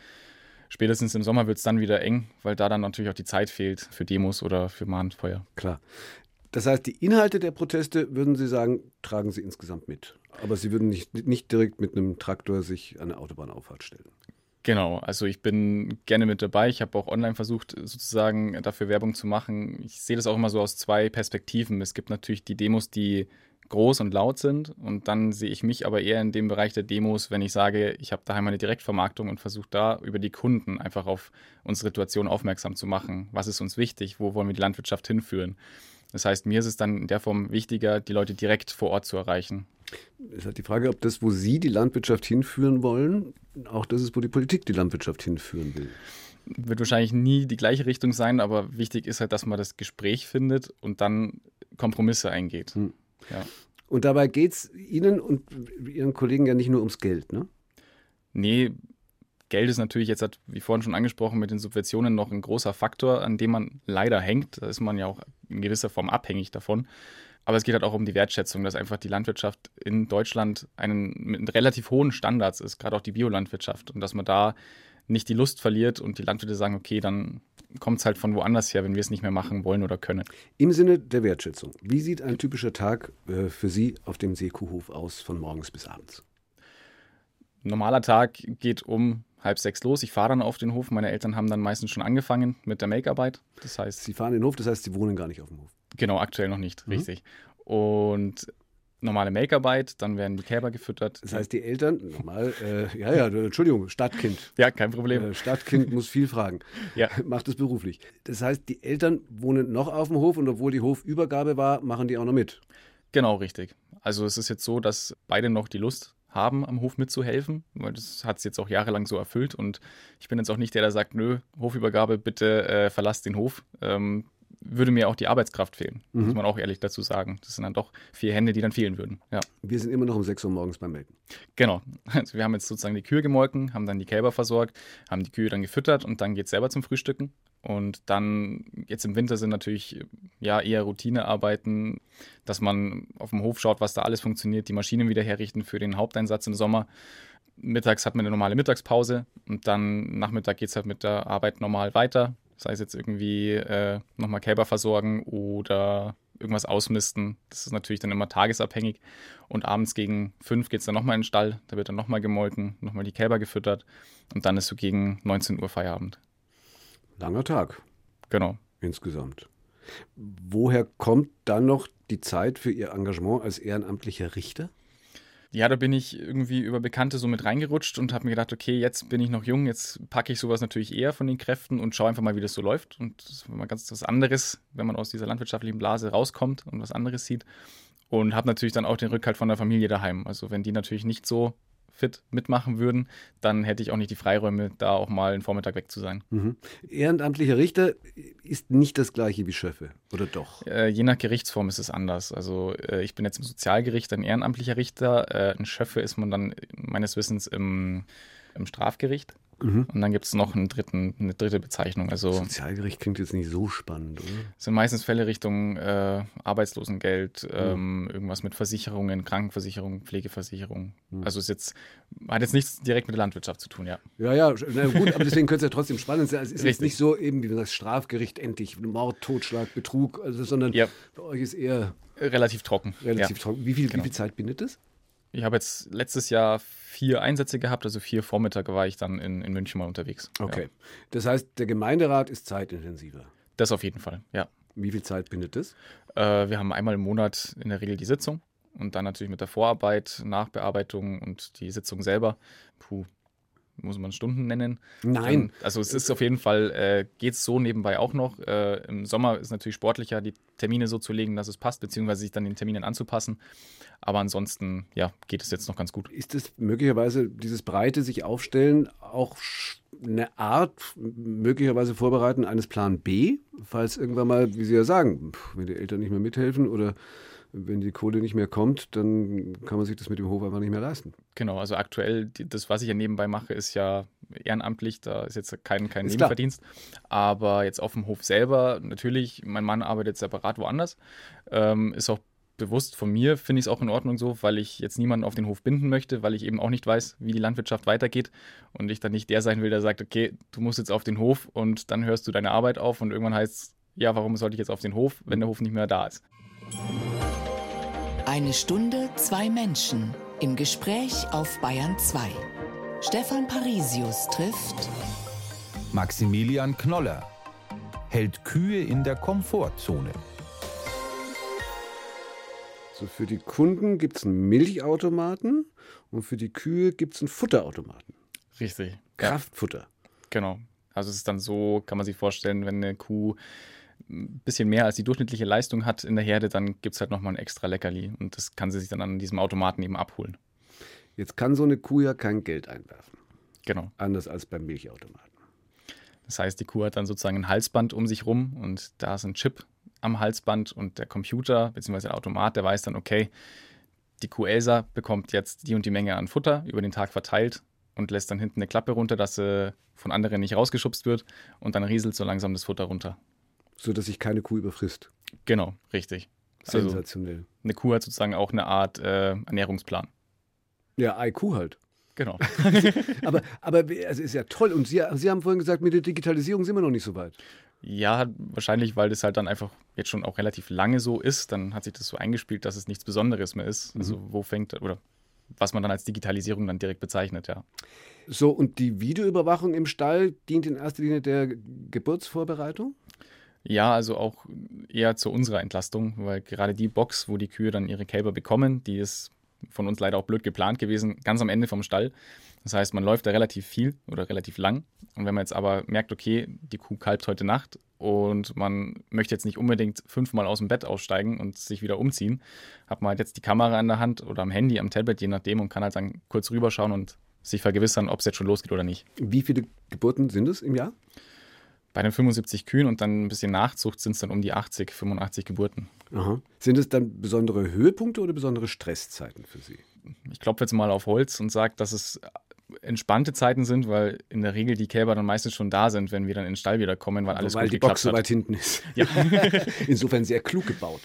spätestens im Sommer wird es dann wieder eng, weil da dann natürlich auch die Zeit fehlt für Demos oder für Mahnfeuer. Klar. Das heißt, die Inhalte der Proteste, würden Sie sagen, tragen Sie insgesamt mit. Aber Sie würden nicht, nicht direkt mit einem Traktor sich an eine Autobahnauffahrt stellen. Genau, also ich bin gerne mit dabei. Ich habe auch online versucht, sozusagen dafür Werbung zu machen. Ich sehe das auch immer so aus zwei Perspektiven. Es gibt natürlich die Demos, die groß und laut sind. Und dann sehe ich mich aber eher in dem Bereich der Demos, wenn ich sage, ich habe daheim eine Direktvermarktung und versuche da über die Kunden einfach auf unsere Situation aufmerksam zu machen. Was ist uns wichtig? Wo wollen wir die Landwirtschaft hinführen? Das heißt, mir ist es dann in der Form wichtiger, die Leute direkt vor Ort zu erreichen. Es ist halt die Frage, ob das, wo Sie die Landwirtschaft hinführen wollen, auch das ist, wo die Politik die Landwirtschaft hinführen will. Wird wahrscheinlich nie die gleiche Richtung sein, aber wichtig ist halt, dass man das Gespräch findet und dann Kompromisse eingeht. Hm. Ja. Und dabei geht es Ihnen und Ihren Kollegen ja nicht nur ums Geld, ne? Nee, Geld ist natürlich jetzt, wie vorhin schon angesprochen, mit den Subventionen noch ein großer Faktor, an dem man leider hängt. Da ist man ja auch in gewisser Form abhängig davon. Aber es geht halt auch um die Wertschätzung, dass einfach die Landwirtschaft in Deutschland einen, mit relativ hohen Standards ist, gerade auch die Biolandwirtschaft. Und dass man da nicht die Lust verliert und die Landwirte sagen, okay, dann kommt es halt von woanders her, wenn wir es nicht mehr machen wollen oder können. Im Sinne der Wertschätzung, wie sieht ein typischer Tag äh, für Sie auf dem Seekuhhof aus, von morgens bis abends? Ein normaler Tag geht um halb sechs los. Ich fahre dann auf den Hof. Meine Eltern haben dann meistens schon angefangen mit der Make-Arbeit. Das heißt, Sie fahren den Hof, das heißt, Sie wohnen gar nicht auf dem Hof. Genau, aktuell noch nicht, mhm. richtig. Und normale Make-Arbeit, dann werden die Kälber gefüttert. Das heißt, die Eltern, normal, äh, ja, ja, Entschuldigung, Stadtkind. Ja, kein Problem. Äh, Stadtkind muss viel fragen. *laughs* Ja. Macht es beruflich. Das heißt, die Eltern wohnen noch auf dem Hof und obwohl die Hofübergabe war, machen die auch noch mit. Genau, richtig. Also es ist jetzt so, dass beide noch die Lust haben, am Hof mitzuhelfen, weil das hat es jetzt auch jahrelang so erfüllt und ich bin jetzt auch nicht der, der sagt, nö, Hofübergabe, bitte äh, verlasst den Hof. Ähm, würde mir auch die Arbeitskraft fehlen, mhm. muss man auch ehrlich dazu sagen. Das sind dann doch vier Hände, die dann fehlen würden. Ja. Wir sind immer noch um 6 Uhr morgens beim Melken. Genau. Also wir haben jetzt sozusagen die Kühe gemolken, haben dann die Kälber versorgt, haben die Kühe dann gefüttert und dann geht es selber zum Frühstücken. Und dann, jetzt im Winter sind natürlich ja eher Routinearbeiten, dass man auf dem Hof schaut, was da alles funktioniert, die Maschinen wieder herrichten für den Haupteinsatz im Sommer. Mittags hat man eine normale Mittagspause und dann Nachmittag geht es halt mit der Arbeit normal weiter sei es jetzt irgendwie äh, nochmal Kälber versorgen oder irgendwas ausmisten. Das ist natürlich dann immer tagesabhängig. Und abends gegen fünf geht es dann nochmal in den Stall, da wird dann nochmal gemolken, nochmal die Kälber gefüttert und dann ist so gegen 19 Uhr Feierabend. Langer Tag. Genau. Insgesamt. Woher kommt dann noch die Zeit für Ihr Engagement als ehrenamtlicher Richter? Ja, da bin ich irgendwie über Bekannte so mit reingerutscht und habe mir gedacht, okay, jetzt bin ich noch jung, jetzt packe ich sowas natürlich eher von den Kräften und schaue einfach mal, wie das so läuft. Und das ist mal ganz was anderes, wenn man aus dieser landwirtschaftlichen Blase rauskommt und was anderes sieht. Und habe natürlich dann auch den Rückhalt von der Familie daheim. Also wenn die natürlich nicht so fit mitmachen würden, dann hätte ich auch nicht die Freiräume, da auch mal einen Vormittag weg zu sein. Mhm. Ehrenamtlicher Richter ist nicht das gleiche wie Schöffe, oder doch? Äh, je nach Gerichtsform ist es anders. Also äh, ich bin jetzt im Sozialgericht ein ehrenamtlicher Richter. Äh, ein Schöffe ist man dann meines Wissens im, im Strafgericht. Mhm. Und dann gibt es noch einen dritten, eine dritte Bezeichnung. Also Sozialgericht klingt jetzt nicht so spannend, oder? sind meistens Fälle Richtung äh, Arbeitslosengeld, ähm, irgendwas mit Versicherungen, Krankenversicherung, Pflegeversicherung. Also ist jetzt, hat jetzt nichts direkt mit der Landwirtschaft zu tun, ja. Ja, ja, gut, aber deswegen könnte es ja trotzdem spannend sein. Es ist jetzt nicht so eben wie das Strafgericht endlich, Mord, Totschlag, Betrug, also, sondern Ja. bei euch ist eher Relativ trocken. relativ ja. trocken. Wie viel, Genau. wie viel Zeit bindet es? Ich habe jetzt letztes Jahr vier Einsätze gehabt, also vier Vormittage war ich dann in, in München mal unterwegs. Okay. Ja. Das heißt, der Gemeinderat ist zeitintensiver. Das auf jeden Fall, ja. Wie viel Zeit bindet es? Äh, wir haben einmal im Monat in der Regel die Sitzung und dann natürlich mit der Vorarbeit, Nachbearbeitung und die Sitzung selber. Puh, muss man Stunden nennen. Nein. Dann, also es ist auf jeden Fall, äh, geht es so nebenbei auch noch. Äh, Im Sommer ist natürlich sportlicher, die Termine so zu legen, dass es passt, beziehungsweise sich dann den Terminen anzupassen. Aber ansonsten, ja, geht es jetzt noch ganz gut. Ist es möglicherweise dieses breite sich aufstellen auch eine Art, möglicherweise vorbereiten eines Plan B, falls irgendwann mal, wie Sie ja sagen, wenn die Eltern nicht mehr mithelfen oder wenn die Kohle nicht mehr kommt, dann kann man sich das mit dem Hof einfach nicht mehr leisten. Genau, also aktuell, das, was ich ja nebenbei mache, ist ja ehrenamtlich, da ist jetzt kein, kein Ist klar. Nebenverdienst. Aber jetzt auf dem Hof selber, natürlich, mein Mann arbeitet separat woanders, ähm, ist auch bewusst von mir, finde ich es auch in Ordnung so, weil ich jetzt niemanden auf den Hof binden möchte, weil ich eben auch nicht weiß, wie die Landwirtschaft weitergeht und ich dann nicht der sein will, der sagt, okay, du musst jetzt auf den Hof und dann hörst du deine Arbeit auf und irgendwann heißt es, ja, warum sollte ich jetzt auf den Hof, wenn der Hof nicht mehr da ist? Eine Stunde, zwei Menschen im Gespräch auf Bayern 2. Stefan Parisius trifft Maximilian Knoller hält Kühe in der Komfortzone. So für die Kunden gibt es einen Milchautomaten und für die Kühe gibt es einen Futterautomaten. Richtig. Ja. Kraftfutter. Genau. Also es ist dann so, kann man sich vorstellen, wenn eine Kuh ein bisschen mehr als die durchschnittliche Leistung hat in der Herde, dann gibt es halt nochmal ein extra Leckerli und das kann sie sich dann an diesem Automaten eben abholen. Jetzt kann so eine Kuh ja kein Geld einwerfen, Genau. anders als beim Milchautomaten. Das heißt, die Kuh hat dann sozusagen ein Halsband um sich rum und da ist ein Chip am Halsband und der Computer bzw. der Automat, der weiß dann, okay, die Kuh Elsa bekommt jetzt die und die Menge an Futter über den Tag verteilt und lässt dann hinten eine Klappe runter, dass sie von anderen nicht rausgeschubst wird und dann rieselt so langsam das Futter runter. So dass sich keine Kuh überfrisst. Genau, richtig. Also Sensationell. eine Kuh hat sozusagen auch eine Art äh, Ernährungsplan. Ja, IQ halt. Genau. *laughs* Aber, aber also ist ja toll. Und Sie, Sie haben vorhin gesagt, mit der Digitalisierung sind wir noch nicht so weit. ja, wahrscheinlich, weil das halt dann einfach jetzt schon auch relativ lange so ist, dann hat sich das so eingespielt, dass es nichts Besonderes mehr ist. Also wo fängt, oder was man dann als Digitalisierung dann direkt bezeichnet, ja. So, und die Videoüberwachung im Stall dient in erster Linie der Geburtsvorbereitung? Ja, also auch eher zu unserer Entlastung, weil gerade die Box, wo die Kühe dann ihre Kälber bekommen, die ist von uns leider auch blöd geplant gewesen, ganz am Ende vom Stall. Das heißt, man läuft da relativ viel oder relativ lang. Und wenn man jetzt aber merkt, okay, die Kuh kalbt heute Nacht und man möchte jetzt nicht unbedingt fünfmal aus dem Bett aussteigen und sich wieder umziehen, hat man halt jetzt die Kamera in der Hand oder am Handy, am Tablet, je nachdem, und kann halt dann kurz rüberschauen und sich vergewissern, ob es jetzt schon losgeht oder nicht. Wie viele Geburten sind es im Jahr? Bei den 75 Kühen und dann ein bisschen Nachzucht sind es dann um die 80, 85 Geburten. Aha. Sind es dann besondere Höhepunkte oder besondere Stresszeiten für Sie? ich klopfe jetzt mal auf Holz und sage, dass es entspannte Zeiten sind, weil in der Regel die Kälber dann meistens schon da sind, wenn wir dann in den Stall wieder kommen, weil alles Weil gut die geklappt Box so weit hinten ist. Ja. *laughs* Insofern sehr klug gebaut.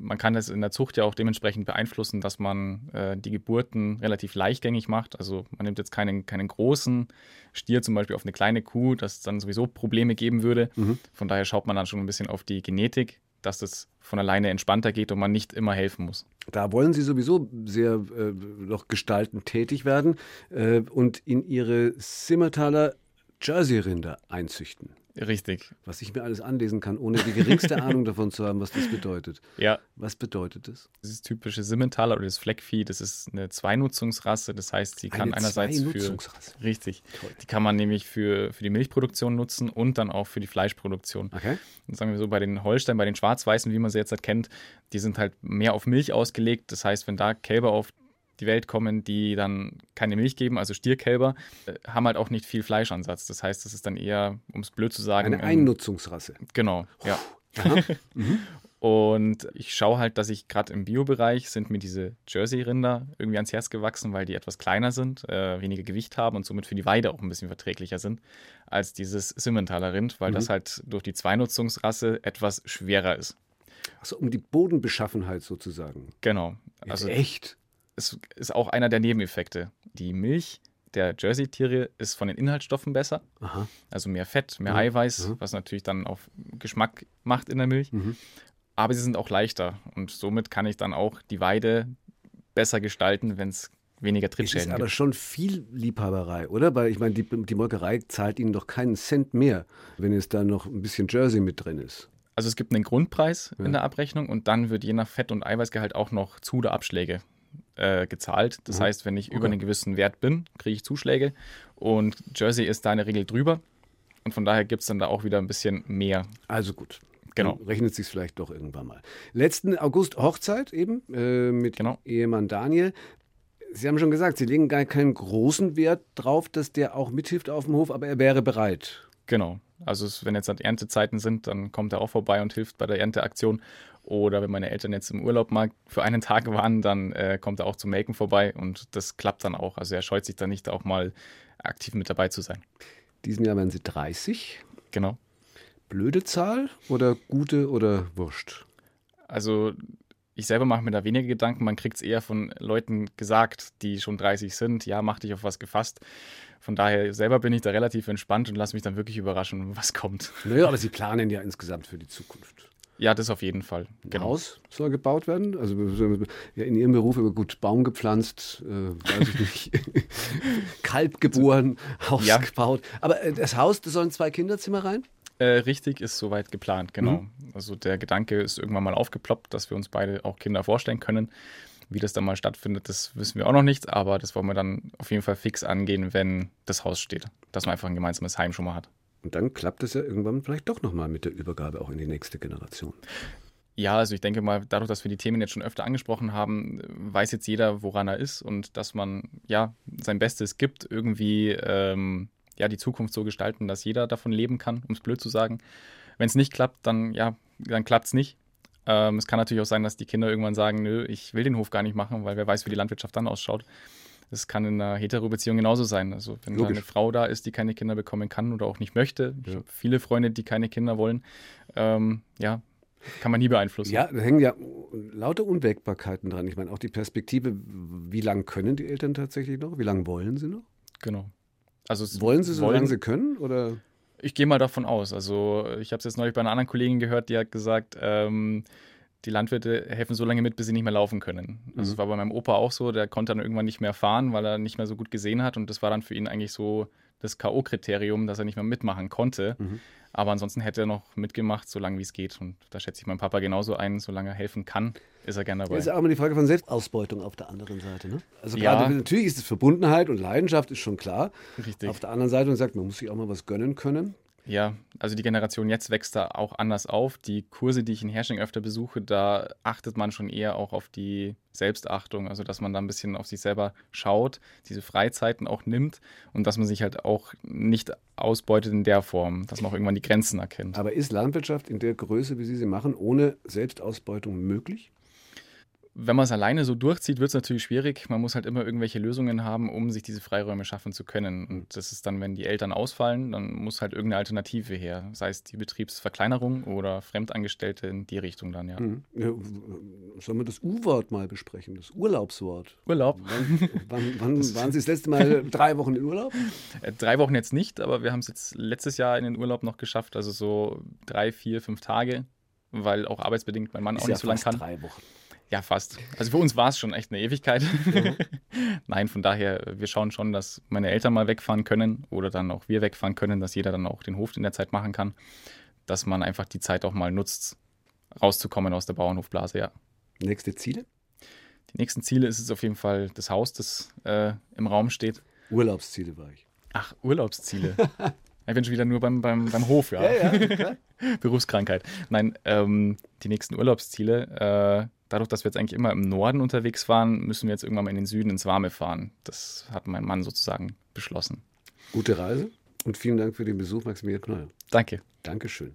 Man kann das in der Zucht ja auch dementsprechend beeinflussen, dass man äh, die Geburten relativ leichtgängig macht. Also man nimmt jetzt keinen, keinen großen Stier zum Beispiel auf eine kleine Kuh, das dann sowieso Probleme geben würde. Von daher schaut man dann schon ein bisschen auf die Genetik, dass das von alleine entspannter geht und man nicht immer helfen muss. Da wollen Sie sowieso sehr äh, noch gestaltend tätig werden äh, und in Ihre Simmertaler Jersey-Rinder einzüchten. Richtig. Was ich mir alles anlesen kann, ohne die geringste *laughs* Ahnung davon zu haben, was das bedeutet. Ja, Was bedeutet das? Dieses typische Simmentaler oder das Fleckvieh, das ist eine Zweinutzungsrasse. Das heißt, sie kann Eine einerseits für. Richtig. Toll. Die kann man nämlich für, für die Milchproduktion nutzen und dann auch für die Fleischproduktion. Okay. Und sagen wir so, bei den Holstein, bei den Schwarz-Weißen, wie man sie jetzt halt kennt, die sind halt mehr auf Milch ausgelegt. Das heißt, wenn da Kälber auf die Welt kommen, die dann keine Milch geben, also Stierkälber, äh, haben halt auch nicht viel Fleischansatz. Das heißt, das ist dann eher, um es blöd zu sagen, Eine ähm, Einnutzungsrasse. Genau, ja. *laughs* Und ich schaue halt, dass ich gerade im Bio-Bereich sind mir diese Jersey-Rinder irgendwie ans Herz gewachsen, weil die etwas kleiner sind, äh, weniger Gewicht haben und somit für die Weide auch ein bisschen verträglicher sind als dieses Simmentaler Rind, weil mhm. das halt durch die Zweinutzungsrasse etwas schwerer ist. Achso, um die Bodenbeschaffenheit sozusagen. Genau. Also echt. Es ist auch einer der Nebeneffekte. Die Milch der Jersey-Tiere ist von den Inhaltsstoffen besser. Aha. Also mehr Fett, mehr mhm. Eiweiß, mhm. was natürlich dann auch Geschmack macht in der Milch. Mhm aber sie sind auch leichter und somit kann ich dann auch die Weide besser gestalten, wenn es weniger Trittschäden gibt. ist aber schon viel Liebhaberei, oder? Weil ich meine, die, die Molkerei zahlt Ihnen doch keinen Cent mehr, wenn es da noch ein bisschen Jersey mit drin ist. Also es gibt einen Grundpreis ja. in der Abrechnung und dann wird je nach Fett- und Eiweißgehalt auch noch Zu- oder Abschläge äh, gezahlt. Das mhm. heißt, wenn ich okay. über einen gewissen Wert bin, kriege ich Zuschläge und Jersey ist da in der Regel drüber. Und von daher gibt es dann da auch wieder ein bisschen mehr. Also gut. Genau. Dann rechnet sich vielleicht doch irgendwann mal. Letzten August Hochzeit eben äh, mit genau. Ehemann Daniel. Sie haben schon gesagt, Sie legen gar keinen großen Wert drauf, dass der auch mithilft auf dem Hof, aber er wäre bereit. Genau. Also wenn jetzt halt Erntezeiten sind, dann kommt er auch vorbei und hilft bei der Ernteaktion. Oder wenn meine Eltern jetzt im Urlaub mal für einen Tag waren, dann äh, kommt er auch zum Melken vorbei und das klappt dann auch. Also er scheut sich dann nicht auch mal aktiv mit dabei zu sein. Diesen Jahr werden Sie 30. Genau blöde Zahl oder gute oder wurscht? Also ich selber mache mir da weniger Gedanken. Man kriegt es eher von Leuten gesagt, die schon 30 sind. Ja, mach dich auf was gefasst. Von daher selber bin ich da relativ entspannt und lasse mich dann wirklich überraschen, was kommt. Naja, aber Sie planen ja insgesamt für die Zukunft. Ja, das auf jeden Fall. Genau. Haus soll gebaut werden. Also ja, in Ihrem Beruf über gut Baum gepflanzt, äh, weiß ich nicht, *laughs* Kalb geboren, Haus ja. gebaut. Aber äh, das Haus, da sollen zwei Kinderzimmer rein? Äh, richtig, ist soweit geplant, genau. Mhm. Also der Gedanke ist irgendwann mal aufgeploppt, dass wir uns beide auch Kinder vorstellen können. Wie das dann mal stattfindet, das wissen wir auch noch nicht, aber das wollen wir dann auf jeden Fall fix angehen, wenn das Haus steht. Dass man einfach ein gemeinsames Heim schon mal hat. Und dann klappt es ja irgendwann vielleicht doch nochmal mit der Übergabe auch in die nächste Generation. Ja, also ich denke mal, dadurch, dass wir die Themen jetzt schon öfter angesprochen haben, weiß jetzt jeder, woran er ist und dass man ja sein Bestes gibt, irgendwie ähm, ja, die Zukunft so gestalten, dass jeder davon leben kann, um es blöd zu sagen. Wenn es nicht klappt, dann ja, dann klappt es nicht. Ähm, es kann natürlich auch sein, dass die Kinder irgendwann sagen, nö, ich will den Hof gar nicht machen, weil wer weiß, wie die Landwirtschaft dann ausschaut. Das kann in einer Hetero-Beziehung genauso sein. Also wenn Logisch. eine Frau da ist, die keine Kinder bekommen kann oder auch nicht möchte. Ich habe viele Freunde, die keine Kinder wollen. Ähm, ja, kann man nie beeinflussen. Ja, da hängen ja lauter Unwägbarkeiten dran. Ich meine, auch die Perspektive, wie lange können die Eltern tatsächlich noch? Wie lange wollen sie noch? Genau. Also wollen Sie, solange Sie können? Oder? Ich gehe mal davon aus. Also ich habe es jetzt neulich bei einer anderen Kollegin gehört, die hat gesagt, ähm, die Landwirte helfen so lange mit, bis sie nicht mehr laufen können. Also mhm. das war bei meinem Opa auch so, der konnte dann irgendwann nicht mehr fahren, weil er nicht mehr so gut gesehen hat und das war dann für ihn eigentlich so das K.O.-Kriterium, dass er nicht mehr mitmachen konnte. Mhm. Aber ansonsten hätte er noch mitgemacht, solange wie es geht. Und da schätze ich meinen Papa genauso ein, solange er helfen kann, ist er gerne dabei. Das ist ja auch immer die Frage von Selbstausbeutung auf der anderen Seite. Ne? Also ja. gerade natürlich ist es Verbundenheit und Leidenschaft, ist schon klar. Richtig. Auf der anderen Seite, man sagt, man muss sich auch mal was gönnen können. Ja, also die Generation jetzt wächst da auch anders auf. Die Kurse, die ich in Hersching öfter besuche, da achtet man schon eher auch auf die Selbstachtung, also dass man da ein bisschen auf sich selber schaut, diese Freizeiten auch nimmt und dass man sich halt auch nicht ausbeutet in der Form, dass man auch irgendwann die Grenzen erkennt. Aber ist Landwirtschaft in der Größe, wie Sie sie machen, ohne Selbstausbeutung möglich? Wenn man es alleine so durchzieht, wird es natürlich schwierig. Man muss halt immer irgendwelche Lösungen haben, um sich diese Freiräume schaffen zu können. Und das ist dann, wenn die Eltern ausfallen, dann muss halt irgendeine Alternative her. Sei es die Betriebsverkleinerung oder Fremdangestellte in die Richtung dann, ja. Mhm. ja sollen wir das U-Wort mal besprechen, das Urlaubswort? Urlaub. Wann, wann, wann *laughs* waren Sie das letzte Mal *laughs* drei Wochen in Urlaub? Äh, drei Wochen jetzt nicht, aber wir haben es jetzt letztes Jahr in den Urlaub noch geschafft. Also so drei, vier, fünf Tage, weil auch arbeitsbedingt mein Mann ist auch nicht ja so lange kann. Drei Wochen. Ja, fast. Also für uns war es schon echt eine Ewigkeit. Mhm. *laughs* Nein, von daher, wir schauen schon, dass meine Eltern mal wegfahren können oder dann auch wir wegfahren können, dass jeder dann auch den Hof in der Zeit machen kann. Dass man einfach die Zeit auch mal nutzt, rauszukommen aus der Bauernhofblase, ja. Nächste Ziele? Die nächsten Ziele ist es auf jeden Fall das Haus, das äh, im Raum steht. Urlaubsziele war ich. Ach, Urlaubsziele. *laughs* ich bin schon wieder nur beim, beim, beim Hof, ja. ja, ja *laughs* Berufskrankheit. Nein, ähm, die nächsten Urlaubsziele. Äh, dadurch, dass wir jetzt eigentlich immer im Norden unterwegs waren, müssen wir jetzt irgendwann mal in den Süden ins Warme fahren. Das hat mein Mann sozusagen beschlossen. Gute Reise und vielen Dank für den Besuch, Maximilian Knoll. Danke. Dankeschön.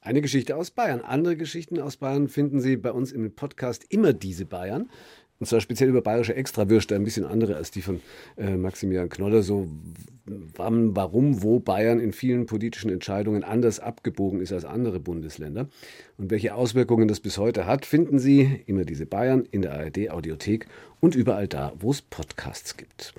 Eine Geschichte aus Bayern. Andere Geschichten aus Bayern finden Sie bei uns im Podcast immer diese Bayern. Und zwar speziell über bayerische Extrawürste, ein bisschen andere als die von äh, Maximilian Knoller. So, wann, warum, wo Bayern in vielen politischen Entscheidungen anders abgebogen ist als andere Bundesländer und welche Auswirkungen das bis heute hat, finden Sie immer diese Bayern in der ARD Audiothek und überall da, wo es Podcasts gibt.